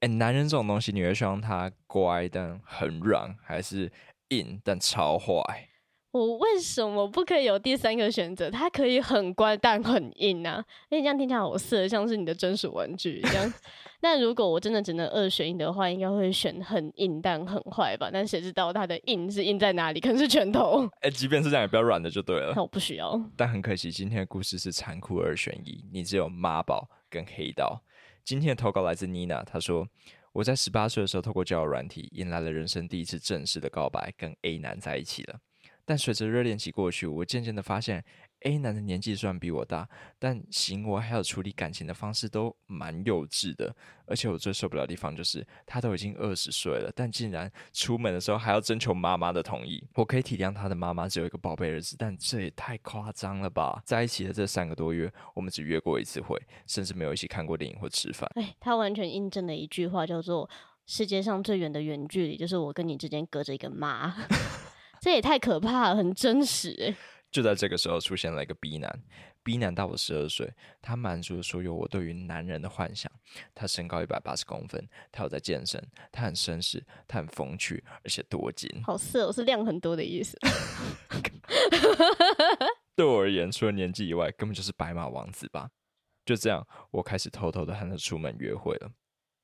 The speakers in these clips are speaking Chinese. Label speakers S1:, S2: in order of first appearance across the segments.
S1: 哎，男人这种东西，你会希望他乖但很软，还是硬但超坏？
S2: 我为什么不可以有第三个选择？他可以很乖但很硬啊！哎，这样听起来好色，像是你的专属玩具一样。那如果我真的只能二选一的话，应该会选很硬但很坏吧？但谁知道他的硬是硬在哪里？可能是拳头。
S1: 哎，即便是这样，也不要软的就对了。
S2: 那我不需要。
S1: 但很可惜，今天的故事是残酷二选一，你只有妈宝跟黑道。今天的投稿来自妮娜，她说：“我在十八岁的时候，透过交友软体，迎来了人生第一次正式的告白，跟 A 男在一起了。”但随着热恋期过去，我渐渐的发现，A 男的年纪虽然比我大，但行为还有处理感情的方式都蛮幼稚的。而且我最受不了的地方就是，他都已经二十岁了，但竟然出门的时候还要征求妈妈的同意。我可以体谅他的妈妈只有一个宝贝儿子，但这也太夸张了吧！在一起的这三个多月，我们只约过一次会，甚至没有一起看过电影或吃饭。
S2: 哎，他完全印证了一句话，叫做“世界上最远的远距离，就是我跟你之间隔着一个妈”。这也太可怕了，很真实。
S1: 就在这个时候，出现了一个 B 男，B 男大我十二岁，他满足了所有我对于男人的幻想。他身高一百八十公分，他有在健身，他很绅士，他很风趣，而且多金。
S2: 好色，我是量很多的意思。
S1: 对我而言，除了年纪以外，根本就是白马王子吧。就这样，我开始偷偷的和他出门约会了。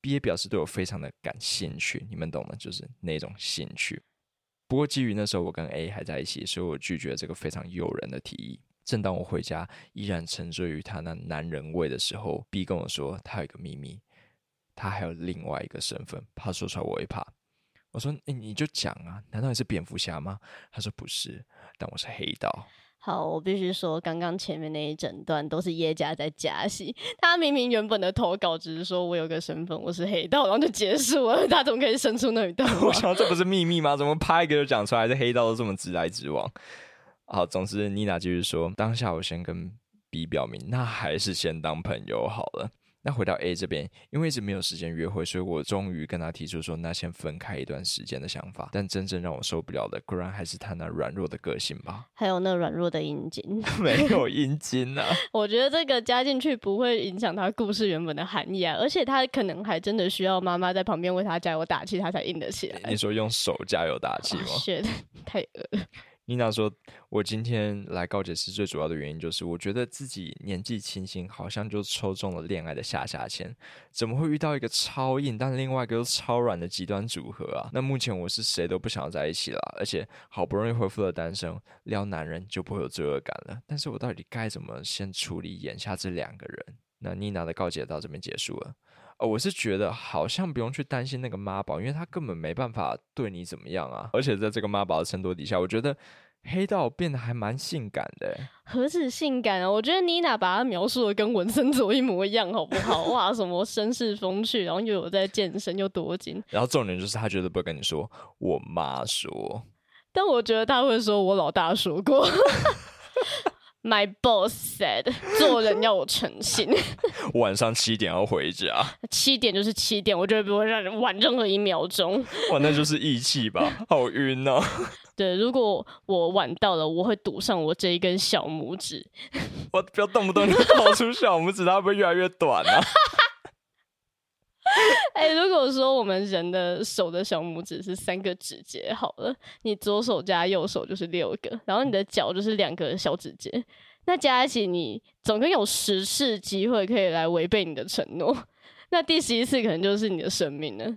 S1: B 也表示对我非常的感兴趣，你们懂的，就是那种兴趣。不过，基于那时候我跟 A 还在一起，所以我拒绝了这个非常诱人的提议。正当我回家，依然沉醉于他那男人味的时候，B 跟我说他有一个秘密，他还有另外一个身份，怕说出来我会怕。我说：“诶你就讲啊，难道你是蝙蝠侠吗？”他说：“不是，但我是黑道。”
S2: 好，我必须说，刚刚前面那一整段都是叶家在加戏。他明明原本的投稿只是说我有个身份，我是黑道，然后就结束了。他怎么可以生出那一段？
S1: 我想这不 是秘密吗？怎么拍一个就讲出来？这黑道都这么直来直往。好，总之妮娜继续说，当下我先跟 B 表明，那还是先当朋友好了。那回到 A 这边，因为一直没有时间约会，所以我终于跟他提出说，那先分开一段时间的想法。但真正让我受不了的，果然还是他那软弱的个性吧。
S2: 还有那软弱的阴茎，
S1: 没有阴茎啊。
S2: 我觉得这个加进去不会影响他故事原本的含义啊，而且他可能还真的需要妈妈在旁边为他加油打气，他才硬得起来。
S1: 你说用手加油打气吗？
S2: 是的，太恶了。
S1: 妮娜说：“我今天来告解室最主要的原因就是，我觉得自己年纪轻轻，好像就抽中了恋爱的下下签。怎么会遇到一个超硬，但另外一个又超软的极端组合啊？那目前我是谁都不想要在一起了，而且好不容易恢复了单身，撩男人就不会有罪恶感了。但是我到底该怎么先处理眼下这两个人？那妮娜的告解到这边结束了。”哦，我是觉得好像不用去担心那个妈宝，因为他根本没办法对你怎么样啊。而且在这个妈宝的衬托底下，我觉得黑道变得还蛮性感的。
S2: 何止性感啊！我觉得妮娜把他描述的跟文森佐一模一样，好不好？哇，什么绅士风趣，然后又有在健身，又多金。
S1: 然后重点就是他绝对不会跟你说我妈说，
S2: 但我觉得他会说我老大说过。My boss said，做人要有诚信。
S1: 晚上七点要回家，
S2: 七点就是七点，我绝对不会让人晚任何一秒钟。
S1: 哇，那就是义气吧？好晕哦。
S2: 对，如果我晚到了，我会堵上我这一根小拇指。
S1: 我不要动不动就掏出小拇指，它会不会越来越短啊？
S2: 哎、欸，如果说我们人的手的小拇指是三个指节，好了，你左手加右手就是六个，然后你的脚就是两个小指节，那加一起你总共有十次机会可以来违背你的承诺，那第十一次可能就是你的生命了。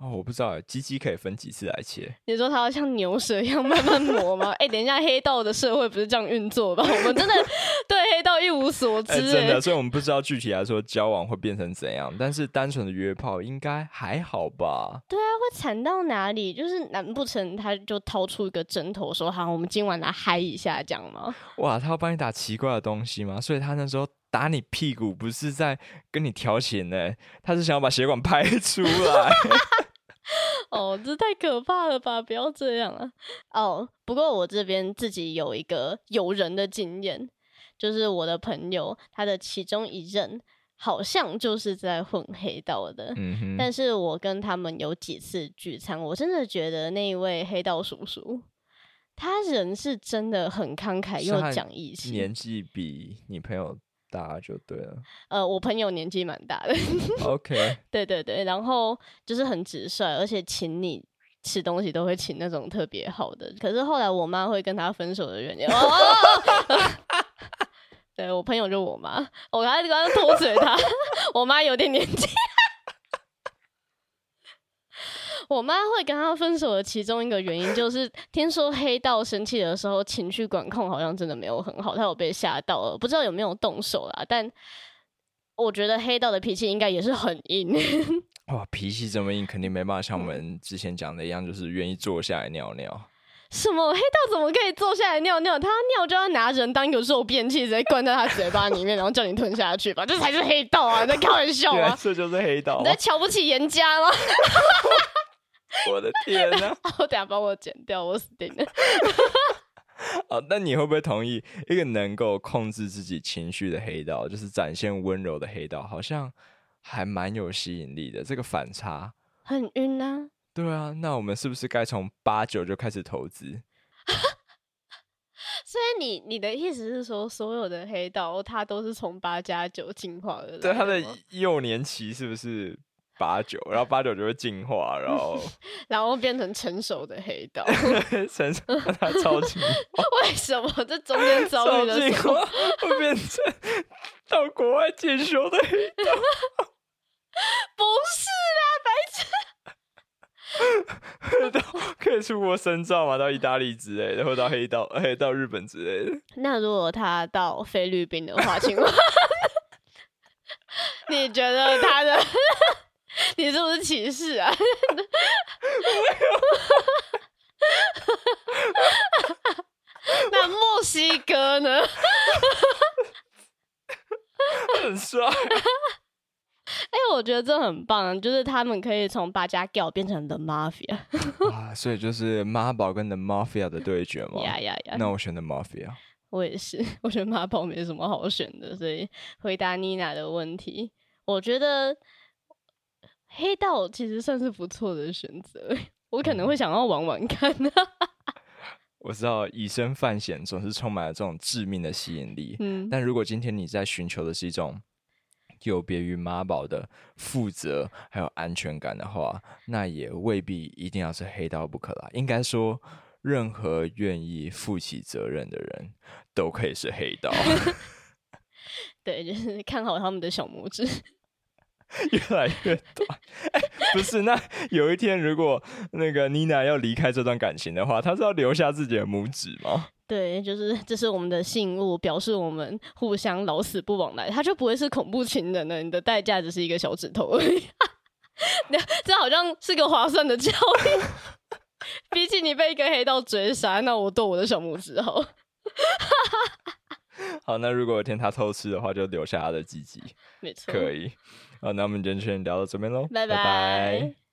S1: 哦，我不知道，鸡鸡可以分几次来切？
S2: 你说它要像牛舌一样慢慢磨吗？哎、欸，等一下，黑道的社会不是这样运作吧？我们真的对 黑道一无所知、欸
S1: 欸，真的，所以我们不知道具体来说交往会变成怎样。但是单纯的约炮应该还好吧？
S2: 对啊，会惨到哪里？就是难不成他就掏出一个针头说：“好，我们今晚来嗨一下，这样吗？”
S1: 哇，他要帮你打奇怪的东西吗？所以他那时候打你屁股不是在跟你调情呢，他是想要把血管拍出来。
S2: 哦，这太可怕了吧！不要这样啊。哦，不过我这边自己有一个有人的经验，就是我的朋友他的其中一任好像就是在混黑道的。嗯。但是我跟他们有几次聚餐，我真的觉得那一位黑道叔叔，他人是真的很慷慨又讲义气。
S1: 年纪比你朋友大就对了。
S2: 呃，我朋友年纪蛮大的。
S1: OK。
S2: 对对对，然后就是很直率，而且请你吃东西都会请那种特别好的。可是后来我妈会跟他分手的原因，对我朋友就我妈，我还刚刚偷嘴她，我妈有点年纪。我妈会跟他分手的其中一个原因，就是听说黑道生气的时候情绪管控好像真的没有很好，他有被吓到了，不知道有没有动手啦。但我觉得黑道的脾气应该也是很硬。
S1: 哇，脾气这么硬，肯定没办法像我们之前讲的一样，就是愿意坐下来尿尿。
S2: 什么黑道怎么可以坐下来尿尿？他尿就要拿人当一个肉便器，直接灌在他嘴巴里面，然后叫你吞下去吧？这才是黑道啊！你 在开玩笑吗？
S1: 这就是黑道。
S2: 你在瞧不起严家吗？
S1: 我的天哪！
S2: 我等下帮我剪掉，我死定了。
S1: 啊，那你会不会同意，一个能够控制自己情绪的黑道，就是展现温柔的黑道，好像还蛮有吸引力的？这个反差
S2: 很晕啊。
S1: 对啊，那我们是不是该从八九就开始投资？
S2: 所以你你的意思是说，所有的黑道他都是从八加九进化的？
S1: 对，他的 幼年期是不是？八九，然后八九就会进化，然后
S2: 然后变成成熟的黑道，
S1: 成熟他超进化。
S2: 为什么这中间遭遇的时候
S1: 会变成到国外进修的黑道？
S2: 不是啦，白痴！
S1: 黑道可以出国深造嘛？到意大利之类的，或到黑道，黑到日本之类的。
S2: 那如果他到菲律宾的话，请问 你觉得他的？你是不是歧视啊？那墨西哥呢？
S1: 很帅、啊。
S2: 我觉得这很棒，就是他们可以从八加九变成 The Mafia。
S1: 啊，所以就是妈宝跟 The Mafia 的对决吗？
S2: 呀呀呀！
S1: 那我选 The Mafia。
S2: 我也是，我觉得妈宝没什么好选的，所以回答妮娜的问题，我觉得。黑道其实算是不错的选择，我可能会想要玩玩看。
S1: 我知道以身犯险总是充满了这种致命的吸引力，
S2: 嗯，
S1: 但如果今天你在寻求的是一种有别于妈宝的负责还有安全感的话，那也未必一定要是黑道不可啦。应该说，任何愿意负起责任的人都可以是黑道。
S2: 对，就是看好他们的小拇指。
S1: 越来越短，哎、欸，不是，那有一天如果那个妮娜要离开这段感情的话，她是要留下自己的拇指吗？对，
S2: 就是这是我们的信物，表示我们互相老死不往来，他就不会是恐怖情人了。你的代价只是一个小指头而已，这好像是个划算的交易。比起你被一个黑道追杀，那我剁我的小拇指好。
S1: 好，那如果有一天他偷吃的话，就留下他的鸡鸡，
S2: 没错，
S1: 可以。好，那我们今天就先聊到这边喽，
S2: 拜拜。
S1: 拜拜。